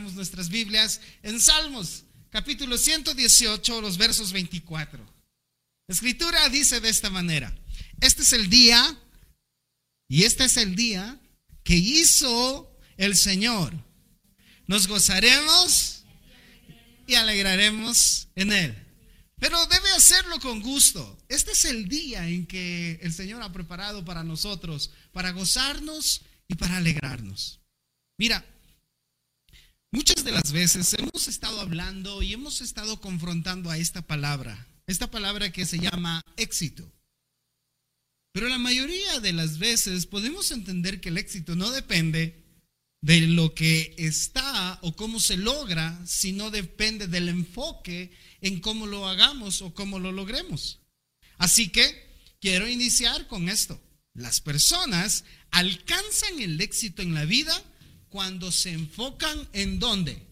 nuestras Biblias en Salmos, capítulo 118, los versos 24. La escritura dice de esta manera, este es el día, y este es el día que hizo el Señor. Nos gozaremos y alegraremos en él. Pero debe hacerlo con gusto. Este es el día en que el Señor ha preparado para nosotros, para gozarnos y para alegrarnos. Mira, muchas de las veces hemos estado hablando y hemos estado confrontando a esta palabra, esta palabra que se llama éxito. Pero la mayoría de las veces podemos entender que el éxito no depende de lo que está o cómo se logra, sino depende del enfoque en cómo lo hagamos o cómo lo logremos. Así que quiero iniciar con esto. Las personas alcanzan el éxito en la vida cuando se enfocan en dónde?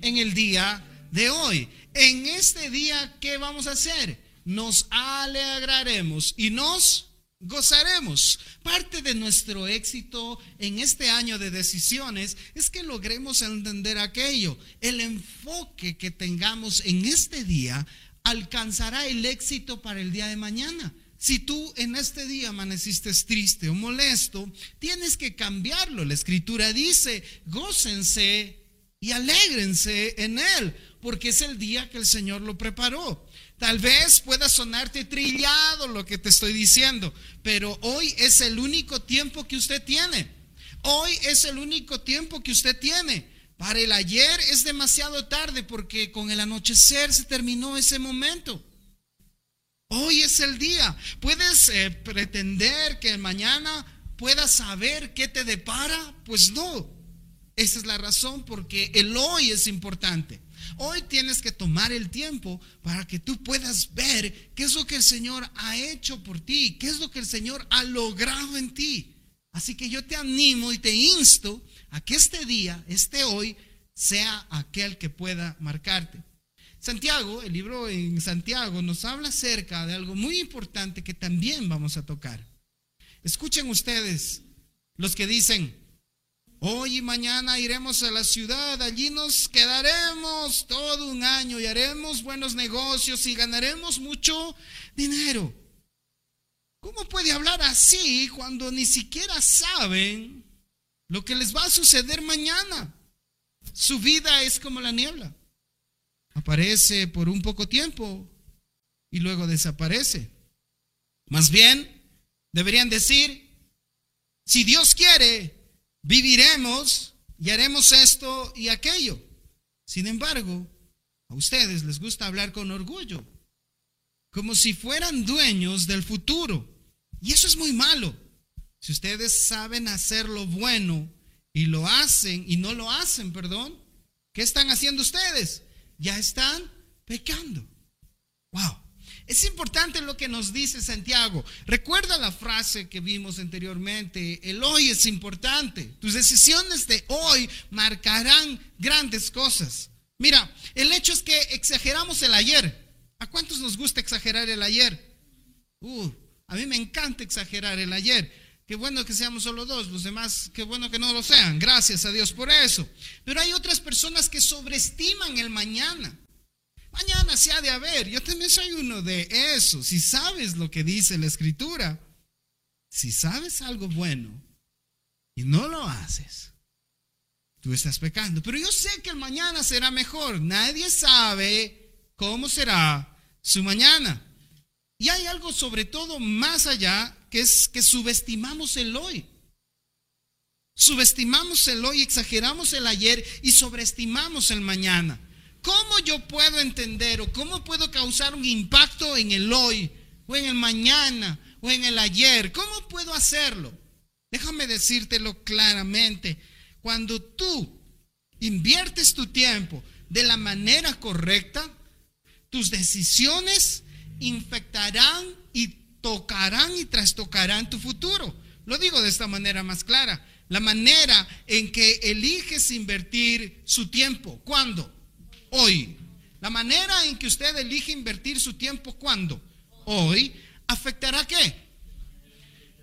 En el día de hoy. En este día, ¿qué vamos a hacer? Nos alegraremos y nos gozaremos. Parte de nuestro éxito en este año de decisiones es que logremos entender aquello. El enfoque que tengamos en este día alcanzará el éxito para el día de mañana. Si tú en este día amaneciste triste o molesto, tienes que cambiarlo. La escritura dice, gócense y alégrense en él, porque es el día que el Señor lo preparó. Tal vez pueda sonarte trillado lo que te estoy diciendo, pero hoy es el único tiempo que usted tiene. Hoy es el único tiempo que usted tiene. Para el ayer es demasiado tarde porque con el anochecer se terminó ese momento. Hoy es el día. ¿Puedes eh, pretender que mañana puedas saber qué te depara? Pues no. Esa es la razón porque el hoy es importante. Hoy tienes que tomar el tiempo para que tú puedas ver qué es lo que el Señor ha hecho por ti, qué es lo que el Señor ha logrado en ti. Así que yo te animo y te insto a que este día, este hoy, sea aquel que pueda marcarte. Santiago, el libro en Santiago nos habla acerca de algo muy importante que también vamos a tocar. Escuchen ustedes los que dicen, hoy y mañana iremos a la ciudad, allí nos quedaremos todo un año y haremos buenos negocios y ganaremos mucho dinero. ¿Cómo puede hablar así cuando ni siquiera saben lo que les va a suceder mañana? Su vida es como la niebla aparece por un poco tiempo y luego desaparece. Más bien, deberían decir, si Dios quiere, viviremos y haremos esto y aquello. Sin embargo, a ustedes les gusta hablar con orgullo, como si fueran dueños del futuro. Y eso es muy malo. Si ustedes saben hacer lo bueno y lo hacen y no lo hacen, perdón, ¿qué están haciendo ustedes? Ya están pecando. Wow. Es importante lo que nos dice Santiago. Recuerda la frase que vimos anteriormente. El hoy es importante. Tus decisiones de hoy marcarán grandes cosas. Mira, el hecho es que exageramos el ayer. ¿A cuántos nos gusta exagerar el ayer? Uh, a mí me encanta exagerar el ayer. Qué bueno que seamos solo dos, los demás, qué bueno que no lo sean. Gracias a Dios por eso. Pero hay otras personas que sobreestiman el mañana. Mañana se ha de haber. Yo también soy uno de esos. Si sabes lo que dice la escritura, si sabes algo bueno y no lo haces, tú estás pecando. Pero yo sé que el mañana será mejor. Nadie sabe cómo será su mañana. Y hay algo sobre todo más allá que es que subestimamos el hoy. Subestimamos el hoy, exageramos el ayer y sobreestimamos el mañana. ¿Cómo yo puedo entender o cómo puedo causar un impacto en el hoy o en el mañana o en el ayer? ¿Cómo puedo hacerlo? Déjame decírtelo claramente. Cuando tú inviertes tu tiempo de la manera correcta, tus decisiones infectarán y tocarán y trastocarán tu futuro. Lo digo de esta manera más clara. La manera en que eliges invertir su tiempo. ¿Cuándo? Hoy. La manera en que usted elige invertir su tiempo. ¿Cuándo? Hoy. ¿Afectará qué?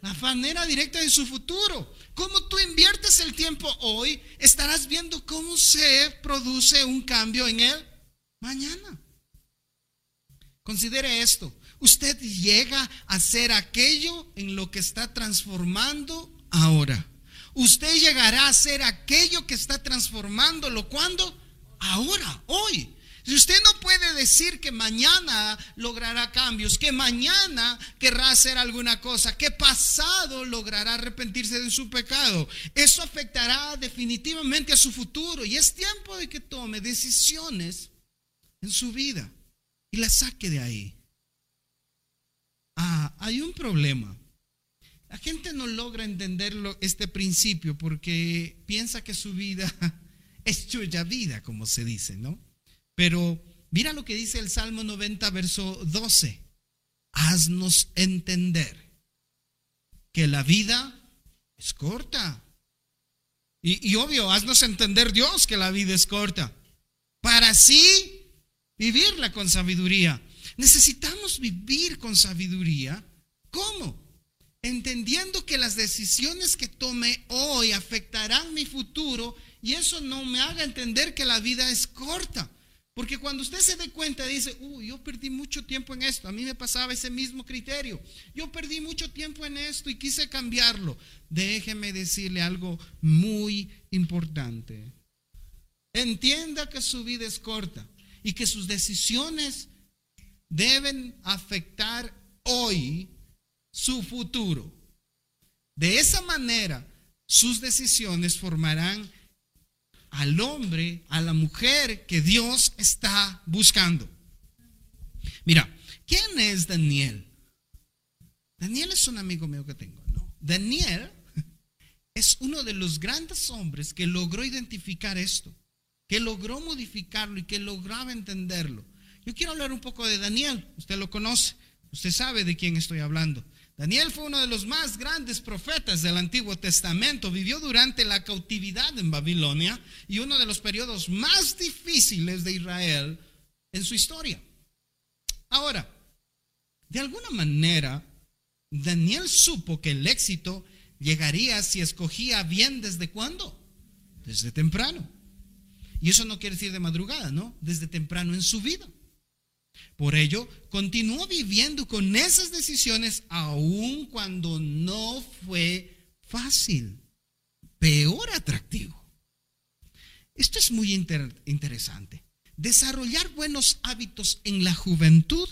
la manera directa de su futuro. Como tú inviertes el tiempo hoy, estarás viendo cómo se produce un cambio en él mañana. Considere esto. Usted llega a ser aquello en lo que está transformando ahora. Usted llegará a ser aquello que está transformándolo. ¿Cuándo? Ahora, hoy. Si usted no puede decir que mañana logrará cambios, que mañana querrá hacer alguna cosa, que pasado logrará arrepentirse de su pecado, eso afectará definitivamente a su futuro y es tiempo de que tome decisiones en su vida y la saque de ahí. Ah, hay un problema. La gente no logra entenderlo, este principio porque piensa que su vida es chuya vida, como se dice, ¿no? Pero mira lo que dice el Salmo 90, verso 12. Haznos entender que la vida es corta. Y, y, obvio, haznos entender Dios que la vida es corta. Para así vivirla con sabiduría. Necesitamos vivir con sabiduría. ¿Cómo? Entendiendo que las decisiones que tome hoy afectarán mi futuro y eso no me haga entender que la vida es corta. Porque cuando usted se dé cuenta, dice, uy, yo perdí mucho tiempo en esto. A mí me pasaba ese mismo criterio. Yo perdí mucho tiempo en esto y quise cambiarlo. Déjeme decirle algo muy importante. Entienda que su vida es corta y que sus decisiones deben afectar hoy su futuro. De esa manera, sus decisiones formarán al hombre, a la mujer que Dios está buscando. Mira, ¿quién es Daniel? Daniel es un amigo mío que tengo, ¿no? Daniel es uno de los grandes hombres que logró identificar esto, que logró modificarlo y que lograba entenderlo. Yo quiero hablar un poco de Daniel, usted lo conoce, usted sabe de quién estoy hablando. Daniel fue uno de los más grandes profetas del Antiguo Testamento. Vivió durante la cautividad en Babilonia y uno de los periodos más difíciles de Israel en su historia. Ahora, de alguna manera, Daniel supo que el éxito llegaría si escogía bien desde cuándo? Desde temprano. Y eso no quiere decir de madrugada, ¿no? Desde temprano en su vida. Por ello, continuó viviendo con esas decisiones aun cuando no fue fácil, peor atractivo. Esto es muy interesante. Desarrollar buenos hábitos en la juventud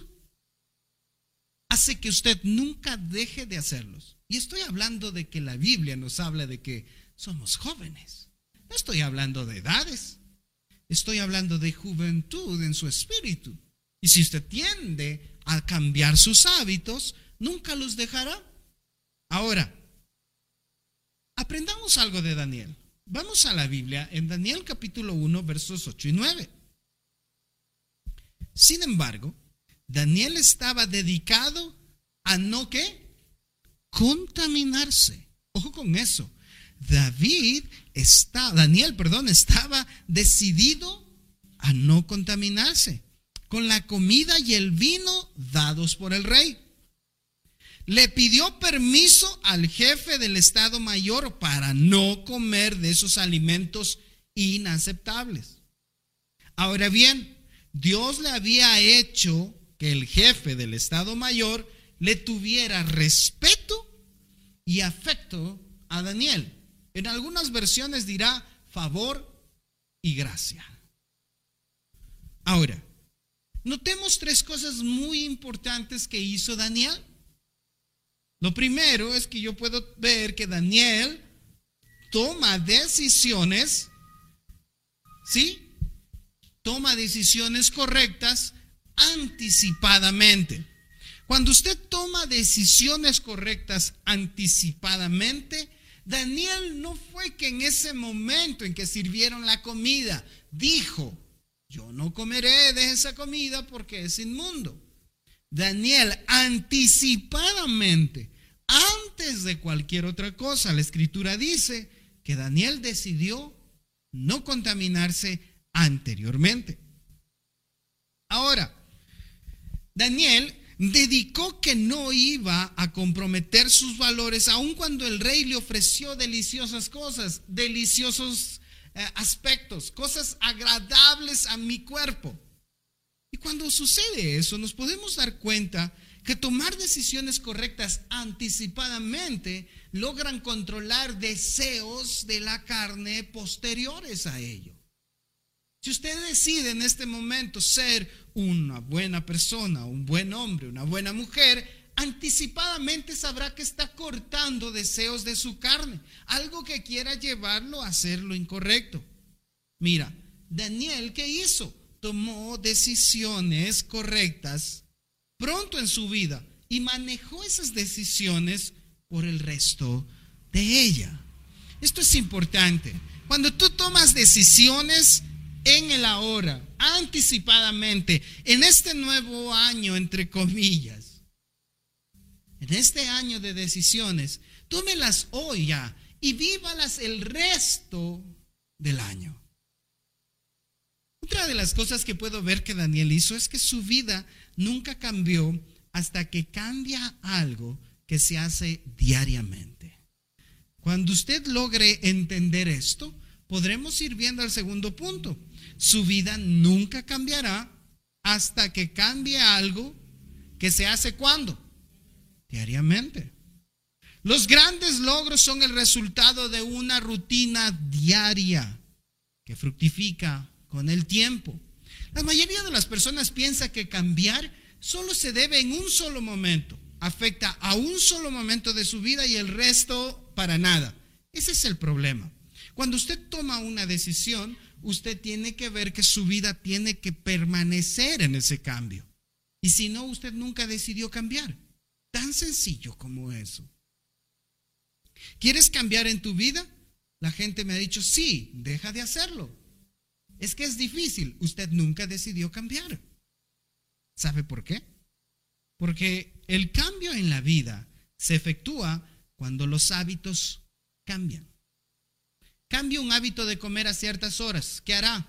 hace que usted nunca deje de hacerlos. Y estoy hablando de que la Biblia nos habla de que somos jóvenes. No estoy hablando de edades. Estoy hablando de juventud en su espíritu. Y si usted tiende a cambiar sus hábitos, nunca los dejará. Ahora, aprendamos algo de Daniel. Vamos a la Biblia en Daniel capítulo 1, versos 8 y 9. Sin embargo, Daniel estaba dedicado a no qué? Contaminarse. Ojo con eso. David está, Daniel, perdón, estaba decidido a no contaminarse con la comida y el vino dados por el rey. Le pidió permiso al jefe del Estado Mayor para no comer de esos alimentos inaceptables. Ahora bien, Dios le había hecho que el jefe del Estado Mayor le tuviera respeto y afecto a Daniel. En algunas versiones dirá favor y gracia. Ahora, Notemos tres cosas muy importantes que hizo Daniel. Lo primero es que yo puedo ver que Daniel toma decisiones, ¿sí? Toma decisiones correctas anticipadamente. Cuando usted toma decisiones correctas anticipadamente, Daniel no fue que en ese momento en que sirvieron la comida dijo, yo no comeré de esa comida porque es inmundo. Daniel anticipadamente, antes de cualquier otra cosa, la escritura dice que Daniel decidió no contaminarse anteriormente. Ahora, Daniel dedicó que no iba a comprometer sus valores, aun cuando el rey le ofreció deliciosas cosas, deliciosos aspectos, cosas agradables a mi cuerpo. Y cuando sucede eso, nos podemos dar cuenta que tomar decisiones correctas anticipadamente logran controlar deseos de la carne posteriores a ello. Si usted decide en este momento ser una buena persona, un buen hombre, una buena mujer, anticipadamente sabrá que está cortando deseos de su carne, algo que quiera llevarlo a hacer lo incorrecto. Mira, Daniel, ¿qué hizo? Tomó decisiones correctas pronto en su vida y manejó esas decisiones por el resto de ella. Esto es importante. Cuando tú tomas decisiones, en el ahora, anticipadamente, en este nuevo año, entre comillas, en este año de decisiones, tómelas hoy ya y vívalas el resto del año. Otra de las cosas que puedo ver que Daniel hizo es que su vida nunca cambió hasta que cambia algo que se hace diariamente. Cuando usted logre entender esto, podremos ir viendo al segundo punto su vida nunca cambiará hasta que cambie algo que se hace cuando? Diariamente. Los grandes logros son el resultado de una rutina diaria que fructifica con el tiempo. La mayoría de las personas piensa que cambiar solo se debe en un solo momento, afecta a un solo momento de su vida y el resto para nada. Ese es el problema. Cuando usted toma una decisión, usted tiene que ver que su vida tiene que permanecer en ese cambio. Y si no, usted nunca decidió cambiar. Tan sencillo como eso. ¿Quieres cambiar en tu vida? La gente me ha dicho, sí, deja de hacerlo. Es que es difícil. Usted nunca decidió cambiar. ¿Sabe por qué? Porque el cambio en la vida se efectúa cuando los hábitos cambian. Cambia un hábito de comer a ciertas horas. ¿Qué hará?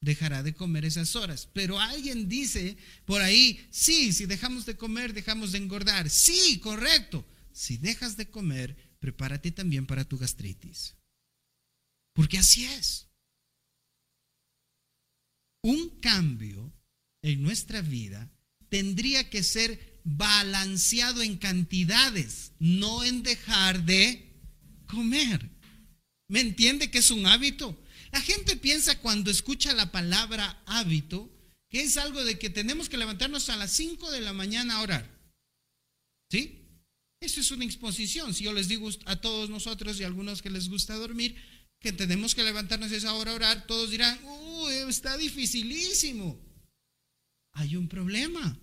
Dejará de comer esas horas. Pero alguien dice por ahí, sí, si dejamos de comer, dejamos de engordar. Sí, correcto. Si dejas de comer, prepárate también para tu gastritis. Porque así es. Un cambio en nuestra vida tendría que ser balanceado en cantidades, no en dejar de comer. ¿Me entiende que es un hábito? La gente piensa cuando escucha la palabra hábito que es algo de que tenemos que levantarnos a las 5 de la mañana a orar. ¿Sí? Eso es una exposición. Si yo les digo a todos nosotros y a algunos que les gusta dormir que tenemos que levantarnos esa hora a orar, todos dirán, uy, está dificilísimo. Hay un problema.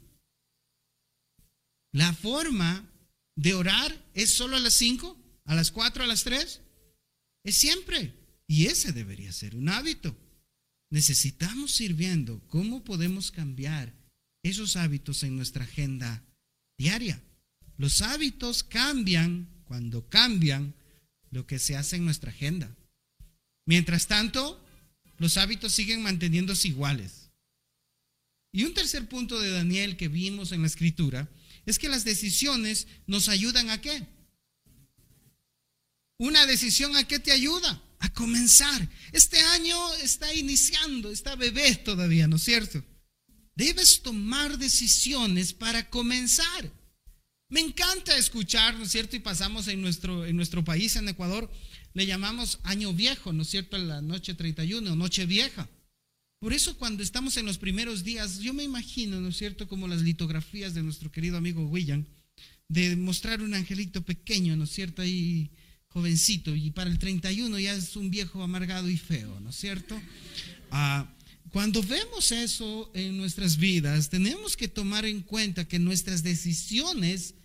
La forma de orar es solo a las 5, a las 4, a las 3. Es siempre. Y ese debería ser un hábito. Necesitamos ir viendo cómo podemos cambiar esos hábitos en nuestra agenda diaria. Los hábitos cambian cuando cambian lo que se hace en nuestra agenda. Mientras tanto, los hábitos siguen manteniéndose iguales. Y un tercer punto de Daniel que vimos en la escritura es que las decisiones nos ayudan a qué? Una decisión a qué te ayuda? A comenzar. Este año está iniciando, está bebé todavía, ¿no es cierto? Debes tomar decisiones para comenzar. Me encanta escuchar, ¿no es cierto? Y pasamos en nuestro, en nuestro país, en Ecuador, le llamamos año viejo, ¿no es cierto? La noche 31, noche vieja. Por eso cuando estamos en los primeros días, yo me imagino, ¿no es cierto? Como las litografías de nuestro querido amigo William, de mostrar un angelito pequeño, ¿no es cierto? Ahí jovencito y para el 31 ya es un viejo amargado y feo, ¿no es cierto? Ah, cuando vemos eso en nuestras vidas, tenemos que tomar en cuenta que nuestras decisiones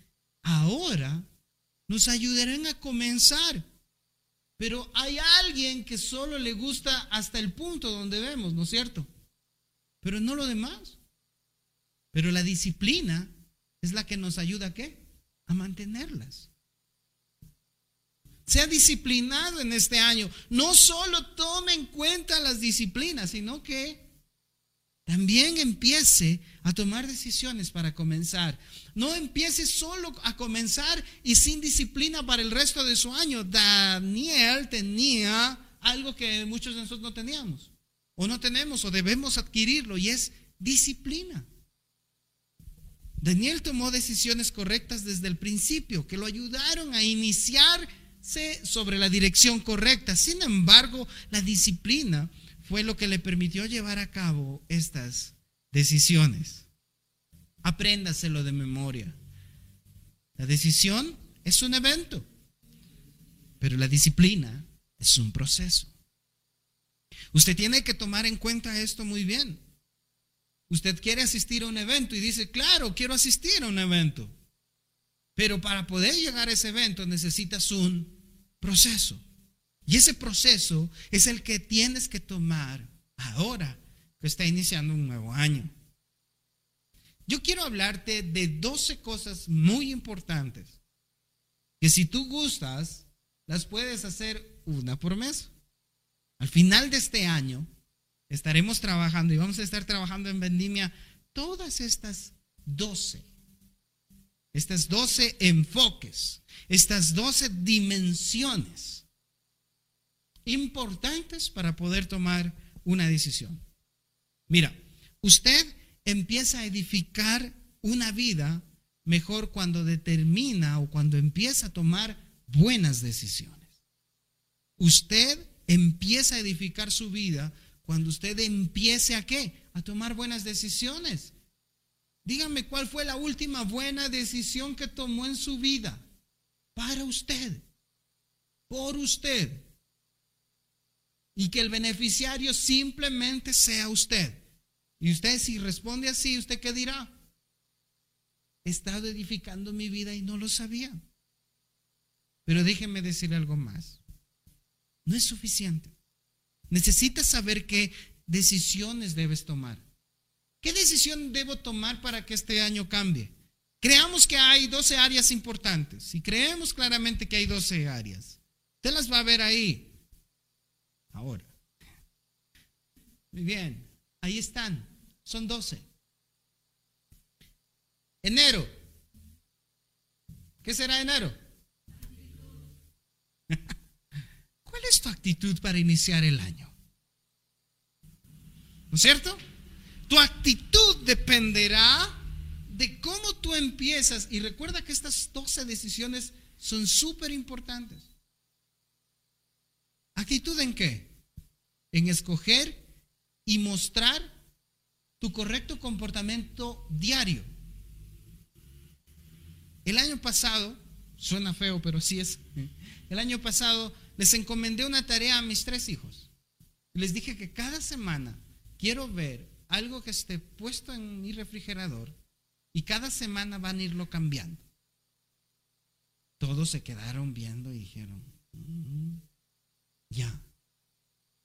ahora nos ayudarán a comenzar. Pero hay alguien que solo le gusta hasta el punto donde vemos, ¿no es cierto? Pero no lo demás. Pero la disciplina es la que nos ayuda qué? A mantenerlas. Sea disciplinado en este año. No solo tome en cuenta las disciplinas, sino que también empiece a tomar decisiones para comenzar. No empiece solo a comenzar y sin disciplina para el resto de su año. Daniel tenía algo que muchos de nosotros no teníamos, o no tenemos, o debemos adquirirlo, y es disciplina. Daniel tomó decisiones correctas desde el principio, que lo ayudaron a iniciarse sobre la dirección correcta. Sin embargo, la disciplina fue lo que le permitió llevar a cabo estas decisiones. Apréndaselo de memoria. La decisión es un evento, pero la disciplina es un proceso. Usted tiene que tomar en cuenta esto muy bien. Usted quiere asistir a un evento y dice, claro, quiero asistir a un evento. Pero para poder llegar a ese evento necesitas un proceso. Y ese proceso es el que tienes que tomar ahora que está iniciando un nuevo año. Yo quiero hablarte de 12 cosas muy importantes que si tú gustas, las puedes hacer una por mes. Al final de este año estaremos trabajando y vamos a estar trabajando en Vendimia todas estas 12, estas 12 enfoques, estas 12 dimensiones importantes para poder tomar una decisión. Mira, usted empieza a edificar una vida mejor cuando determina o cuando empieza a tomar buenas decisiones. Usted empieza a edificar su vida cuando usted empiece a qué? A tomar buenas decisiones. Dígame cuál fue la última buena decisión que tomó en su vida para usted, por usted y que el beneficiario simplemente sea usted. Y usted si responde así, ¿usted qué dirá? He estado edificando mi vida y no lo sabía. Pero déjeme decir algo más. No es suficiente. Necesitas saber qué decisiones debes tomar. ¿Qué decisión debo tomar para que este año cambie? Creamos que hay 12 áreas importantes y creemos claramente que hay 12 áreas. Usted las va a ver ahí ahora. Muy bien, ahí están, son 12. Enero. ¿Qué será enero? ¿Cuál es tu actitud para iniciar el año? ¿No es cierto? Tu actitud dependerá de cómo tú empiezas. Y recuerda que estas 12 decisiones son súper importantes. ¿Actitud en qué? En escoger y mostrar tu correcto comportamiento diario. El año pasado, suena feo, pero sí es, el año pasado les encomendé una tarea a mis tres hijos. Les dije que cada semana quiero ver algo que esté puesto en mi refrigerador y cada semana van a irlo cambiando. Todos se quedaron viendo y dijeron, mm, ya.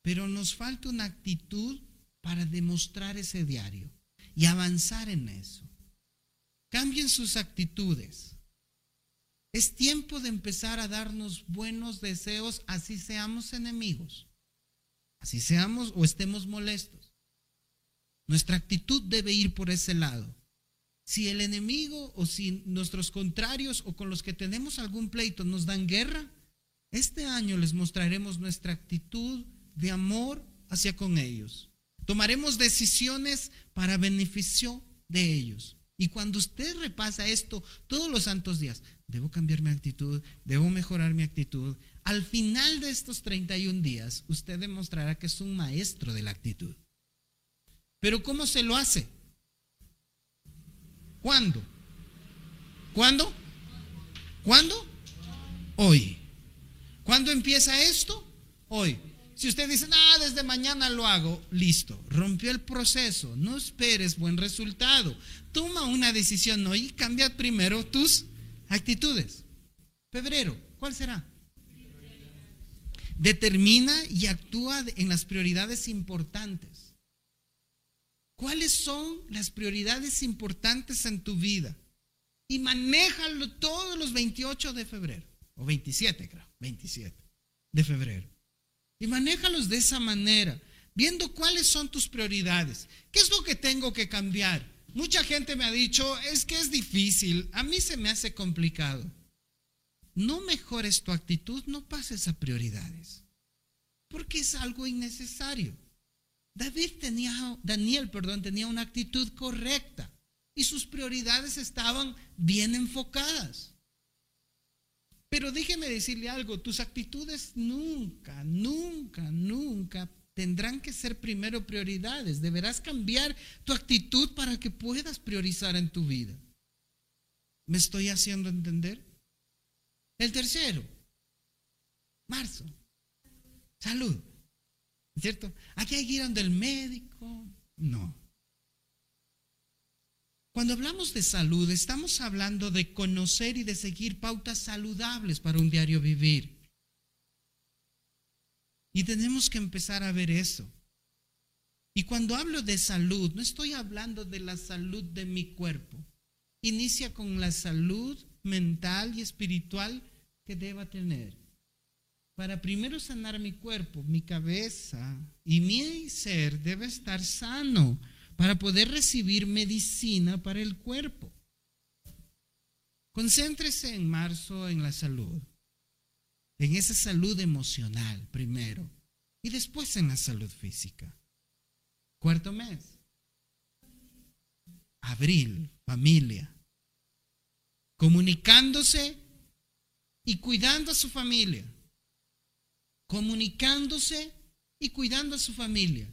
Pero nos falta una actitud para demostrar ese diario y avanzar en eso. Cambien sus actitudes. Es tiempo de empezar a darnos buenos deseos, así seamos enemigos, así seamos o estemos molestos. Nuestra actitud debe ir por ese lado. Si el enemigo o si nuestros contrarios o con los que tenemos algún pleito nos dan guerra, este año les mostraremos nuestra actitud de amor hacia con ellos. Tomaremos decisiones para beneficio de ellos. Y cuando usted repasa esto todos los santos días, debo cambiar mi actitud, debo mejorar mi actitud. Al final de estos 31 días, usted demostrará que es un maestro de la actitud. Pero ¿cómo se lo hace? ¿Cuándo? ¿Cuándo? ¿Cuándo? Hoy. ¿Cuándo empieza esto? Hoy. Si usted dice, ah, desde mañana lo hago, listo, rompió el proceso, no esperes buen resultado. Toma una decisión hoy y cambia primero tus actitudes. Febrero, ¿cuál será? Determina y actúa en las prioridades importantes. ¿Cuáles son las prioridades importantes en tu vida? Y manéjalo todos los 28 de febrero, o 27 creo. 27 de febrero. Y manéjalos de esa manera. viendo cuáles son tus prioridades. ¿Qué es lo que tengo que cambiar? Mucha gente me ha dicho, es que es difícil, a mí se me hace complicado. No mejores tu actitud, no pases a prioridades, porque es algo innecesario. David tenía, Daniel, perdón, tenía una actitud correcta y sus prioridades estaban bien enfocadas. Pero déjeme decirle algo, tus actitudes nunca, nunca, nunca tendrán que ser primero prioridades. Deberás cambiar tu actitud para que puedas priorizar en tu vida. ¿Me estoy haciendo entender? El tercero, marzo, salud. ¿Cierto? Aquí hay que ir donde el médico. No. Cuando hablamos de salud, estamos hablando de conocer y de seguir pautas saludables para un diario vivir. Y tenemos que empezar a ver eso. Y cuando hablo de salud, no estoy hablando de la salud de mi cuerpo. Inicia con la salud mental y espiritual que deba tener. Para primero sanar mi cuerpo, mi cabeza y mi ser debe estar sano para poder recibir medicina para el cuerpo. Concéntrese en marzo en la salud, en esa salud emocional primero y después en la salud física. Cuarto mes, abril, familia, comunicándose y cuidando a su familia, comunicándose y cuidando a su familia.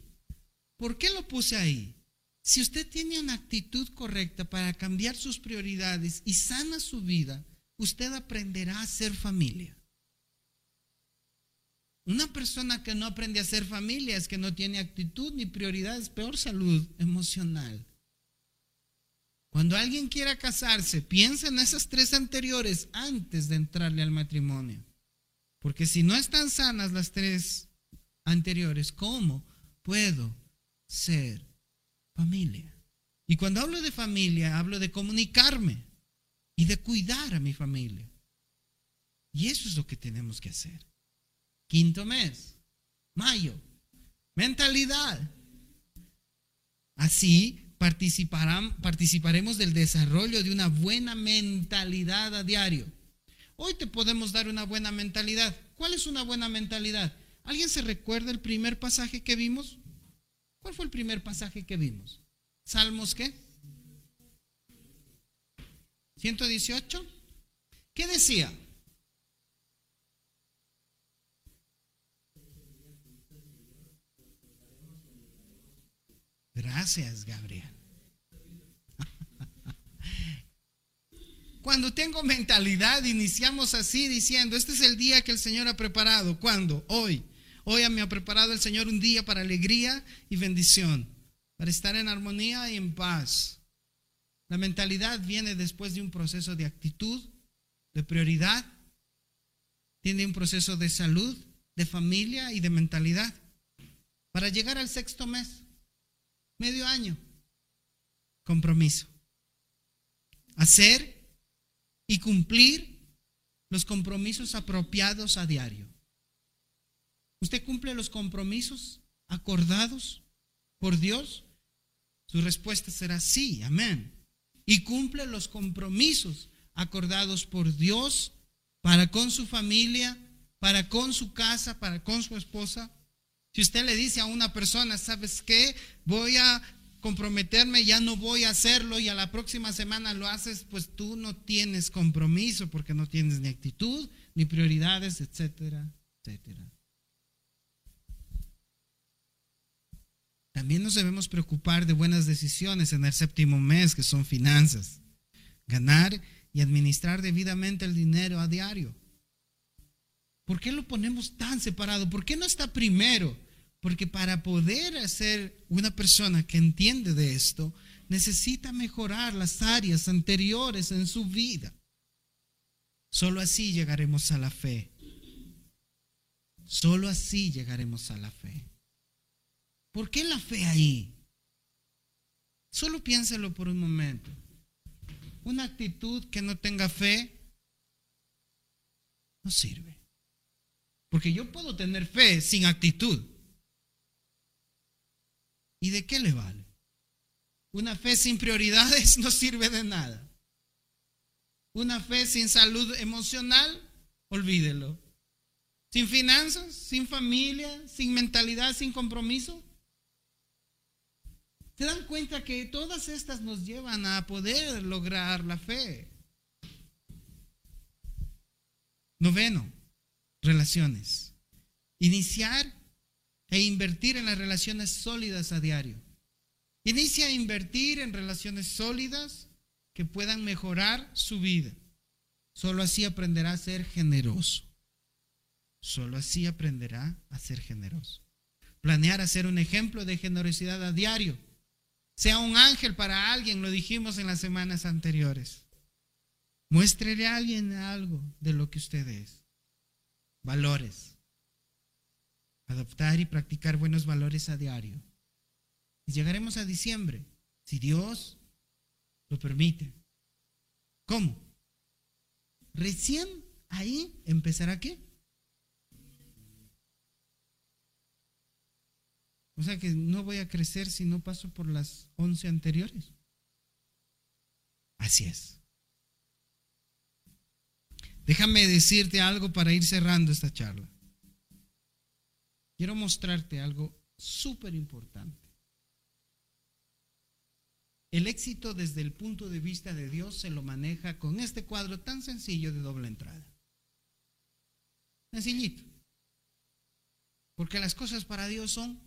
¿Por qué lo puse ahí? Si usted tiene una actitud correcta para cambiar sus prioridades y sana su vida, usted aprenderá a ser familia. Una persona que no aprende a ser familia es que no tiene actitud ni prioridades, peor salud emocional. Cuando alguien quiera casarse, piensa en esas tres anteriores antes de entrarle al matrimonio. Porque si no están sanas las tres anteriores, ¿cómo puedo ser familia. Y cuando hablo de familia, hablo de comunicarme y de cuidar a mi familia. Y eso es lo que tenemos que hacer. Quinto mes, mayo, mentalidad. Así participaremos del desarrollo de una buena mentalidad a diario. Hoy te podemos dar una buena mentalidad. ¿Cuál es una buena mentalidad? ¿Alguien se recuerda el primer pasaje que vimos? ¿Cuál fue el primer pasaje que vimos? ¿Salmos qué? 118. ¿Qué decía? Gracias, Gabriel. Cuando tengo mentalidad, iniciamos así diciendo, este es el día que el Señor ha preparado. ¿Cuándo? Hoy. Hoy me ha preparado el Señor un día para alegría y bendición, para estar en armonía y en paz. La mentalidad viene después de un proceso de actitud, de prioridad, tiene un proceso de salud, de familia y de mentalidad. Para llegar al sexto mes, medio año, compromiso. Hacer y cumplir los compromisos apropiados a diario. ¿Usted cumple los compromisos acordados por Dios? Su respuesta será sí, amén. Y cumple los compromisos acordados por Dios para con su familia, para con su casa, para con su esposa. Si usted le dice a una persona, ¿sabes qué? Voy a comprometerme, ya no voy a hacerlo y a la próxima semana lo haces, pues tú no tienes compromiso porque no tienes ni actitud, ni prioridades, etcétera, etcétera. También nos debemos preocupar de buenas decisiones en el séptimo mes, que son finanzas. Ganar y administrar debidamente el dinero a diario. ¿Por qué lo ponemos tan separado? ¿Por qué no está primero? Porque para poder ser una persona que entiende de esto, necesita mejorar las áreas anteriores en su vida. Solo así llegaremos a la fe. Solo así llegaremos a la fe. ¿Por qué la fe ahí? Solo piénselo por un momento. Una actitud que no tenga fe no sirve. Porque yo puedo tener fe sin actitud. ¿Y de qué le vale? Una fe sin prioridades no sirve de nada. Una fe sin salud emocional, olvídelo. Sin finanzas, sin familia, sin mentalidad, sin compromiso. ¿Se dan cuenta que todas estas nos llevan a poder lograr la fe? Noveno, relaciones. Iniciar e invertir en las relaciones sólidas a diario. Inicia a invertir en relaciones sólidas que puedan mejorar su vida. Solo así aprenderá a ser generoso. Solo así aprenderá a ser generoso. Planear hacer un ejemplo de generosidad a diario. Sea un ángel para alguien, lo dijimos en las semanas anteriores. Muéstrele a alguien algo de lo que usted es. Valores. Adoptar y practicar buenos valores a diario. Y llegaremos a diciembre, si Dios lo permite. ¿Cómo? Recién ahí empezará qué? O sea que no voy a crecer si no paso por las once anteriores. Así es. Déjame decirte algo para ir cerrando esta charla. Quiero mostrarte algo súper importante. El éxito desde el punto de vista de Dios se lo maneja con este cuadro tan sencillo de doble entrada. Sencillito. Porque las cosas para Dios son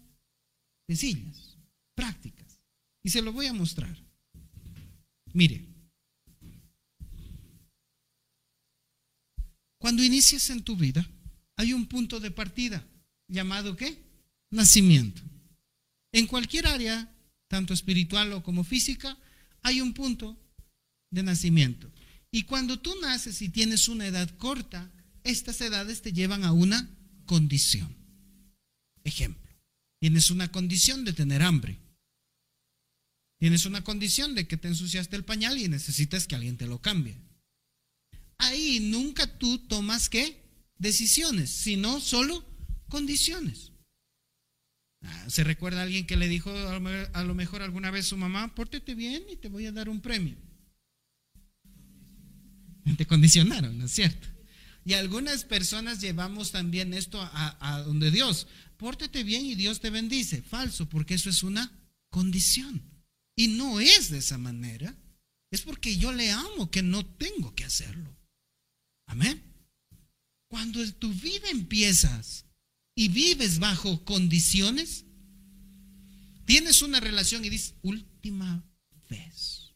sencillas, prácticas. Y se lo voy a mostrar. Mire, cuando inicias en tu vida, hay un punto de partida llamado ¿qué? Nacimiento. En cualquier área, tanto espiritual o como física, hay un punto de nacimiento. Y cuando tú naces y tienes una edad corta, estas edades te llevan a una condición. Ejemplo, tienes una condición de tener hambre. Tienes una condición de que te ensuciaste el pañal y necesitas que alguien te lo cambie. Ahí nunca tú tomas qué? Decisiones, sino solo condiciones. Ah, ¿Se recuerda alguien que le dijo a lo mejor alguna vez su mamá, pórtete bien y te voy a dar un premio? Te condicionaron, ¿no es cierto? Y algunas personas llevamos también esto a, a donde Dios, pórtete bien y Dios te bendice. Falso, porque eso es una condición. Y no es de esa manera. Es porque yo le amo que no tengo que hacerlo. Amén. Cuando tu vida empiezas y vives bajo condiciones, tienes una relación y dices, última vez.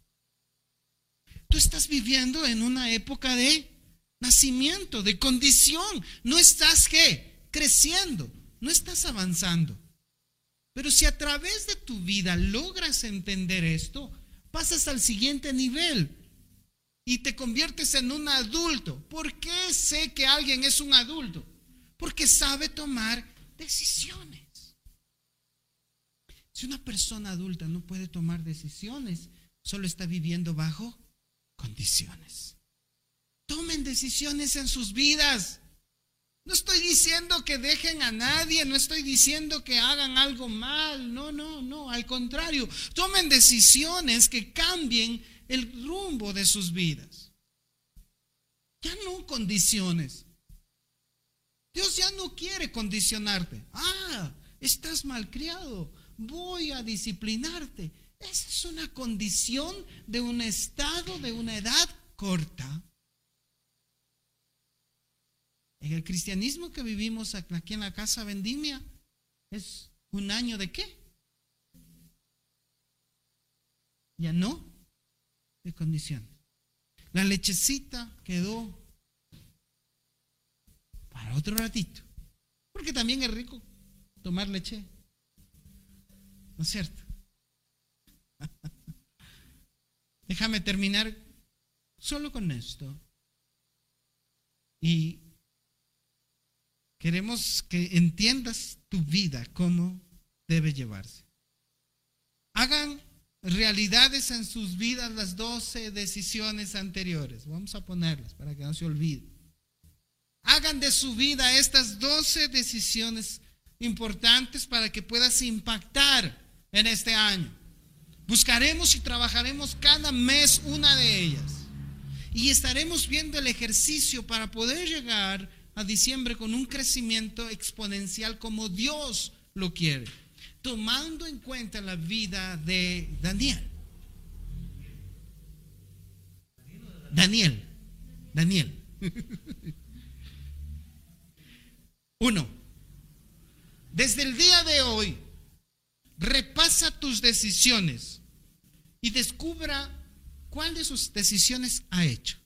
Tú estás viviendo en una época de nacimiento, de condición. No estás qué? Creciendo, no estás avanzando. Pero si a través de tu vida logras entender esto, pasas al siguiente nivel y te conviertes en un adulto. ¿Por qué sé que alguien es un adulto? Porque sabe tomar decisiones. Si una persona adulta no puede tomar decisiones, solo está viviendo bajo condiciones. Tomen decisiones en sus vidas. No estoy diciendo que dejen a nadie, no estoy diciendo que hagan algo mal, no, no, no, al contrario, tomen decisiones que cambien el rumbo de sus vidas. Ya no condiciones. Dios ya no quiere condicionarte. Ah, estás malcriado. Voy a disciplinarte. Esa es una condición de un estado, de una edad corta. En el cristianismo que vivimos aquí en la casa Vendimia, es un año de qué? Ya no, de condición. La lechecita quedó para otro ratito. Porque también es rico tomar leche. ¿No es cierto? Déjame terminar solo con esto. Y queremos que entiendas tu vida, cómo debe llevarse. Hagan realidades en sus vidas las doce decisiones anteriores. Vamos a ponerlas para que no se olvide. Hagan de su vida estas doce decisiones importantes para que puedas impactar en este año. Buscaremos y trabajaremos cada mes una de ellas. Y estaremos viendo el ejercicio para poder llegar a diciembre con un crecimiento exponencial como Dios lo quiere, tomando en cuenta la vida de Daniel. Daniel, Daniel. Uno, desde el día de hoy, repasa tus decisiones y descubra cuál de sus decisiones ha hecho.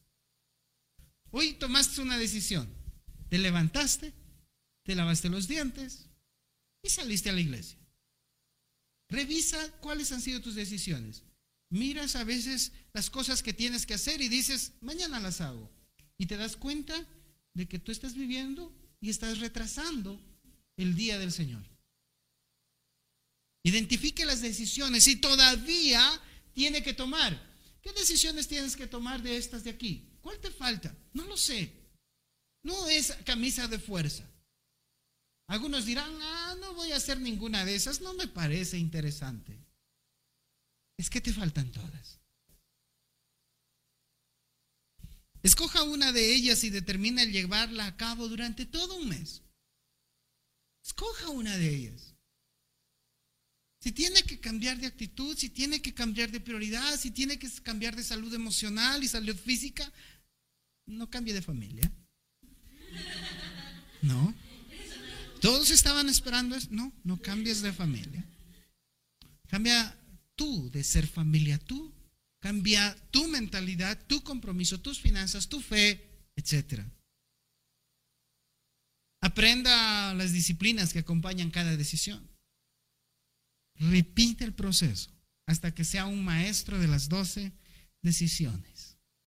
Hoy tomaste una decisión, te levantaste, te lavaste los dientes y saliste a la iglesia. Revisa cuáles han sido tus decisiones. Miras a veces las cosas que tienes que hacer y dices, mañana las hago. Y te das cuenta de que tú estás viviendo y estás retrasando el día del Señor. Identifique las decisiones y todavía tiene que tomar. ¿Qué decisiones tienes que tomar de estas de aquí? ¿Cuál te falta? No lo sé. No es camisa de fuerza. Algunos dirán, ah, no voy a hacer ninguna de esas, no me parece interesante. Es que te faltan todas. Escoja una de ellas y determina llevarla a cabo durante todo un mes. Escoja una de ellas. Si tiene que cambiar de actitud, si tiene que cambiar de prioridad, si tiene que cambiar de salud emocional y salud física, no cambie de familia. No. Todos estaban esperando eso. No, no cambies de familia. Cambia tú de ser familia, tú. Cambia tu mentalidad, tu compromiso, tus finanzas, tu fe, etc. Aprenda las disciplinas que acompañan cada decisión. Repite el proceso hasta que sea un maestro de las doce decisiones.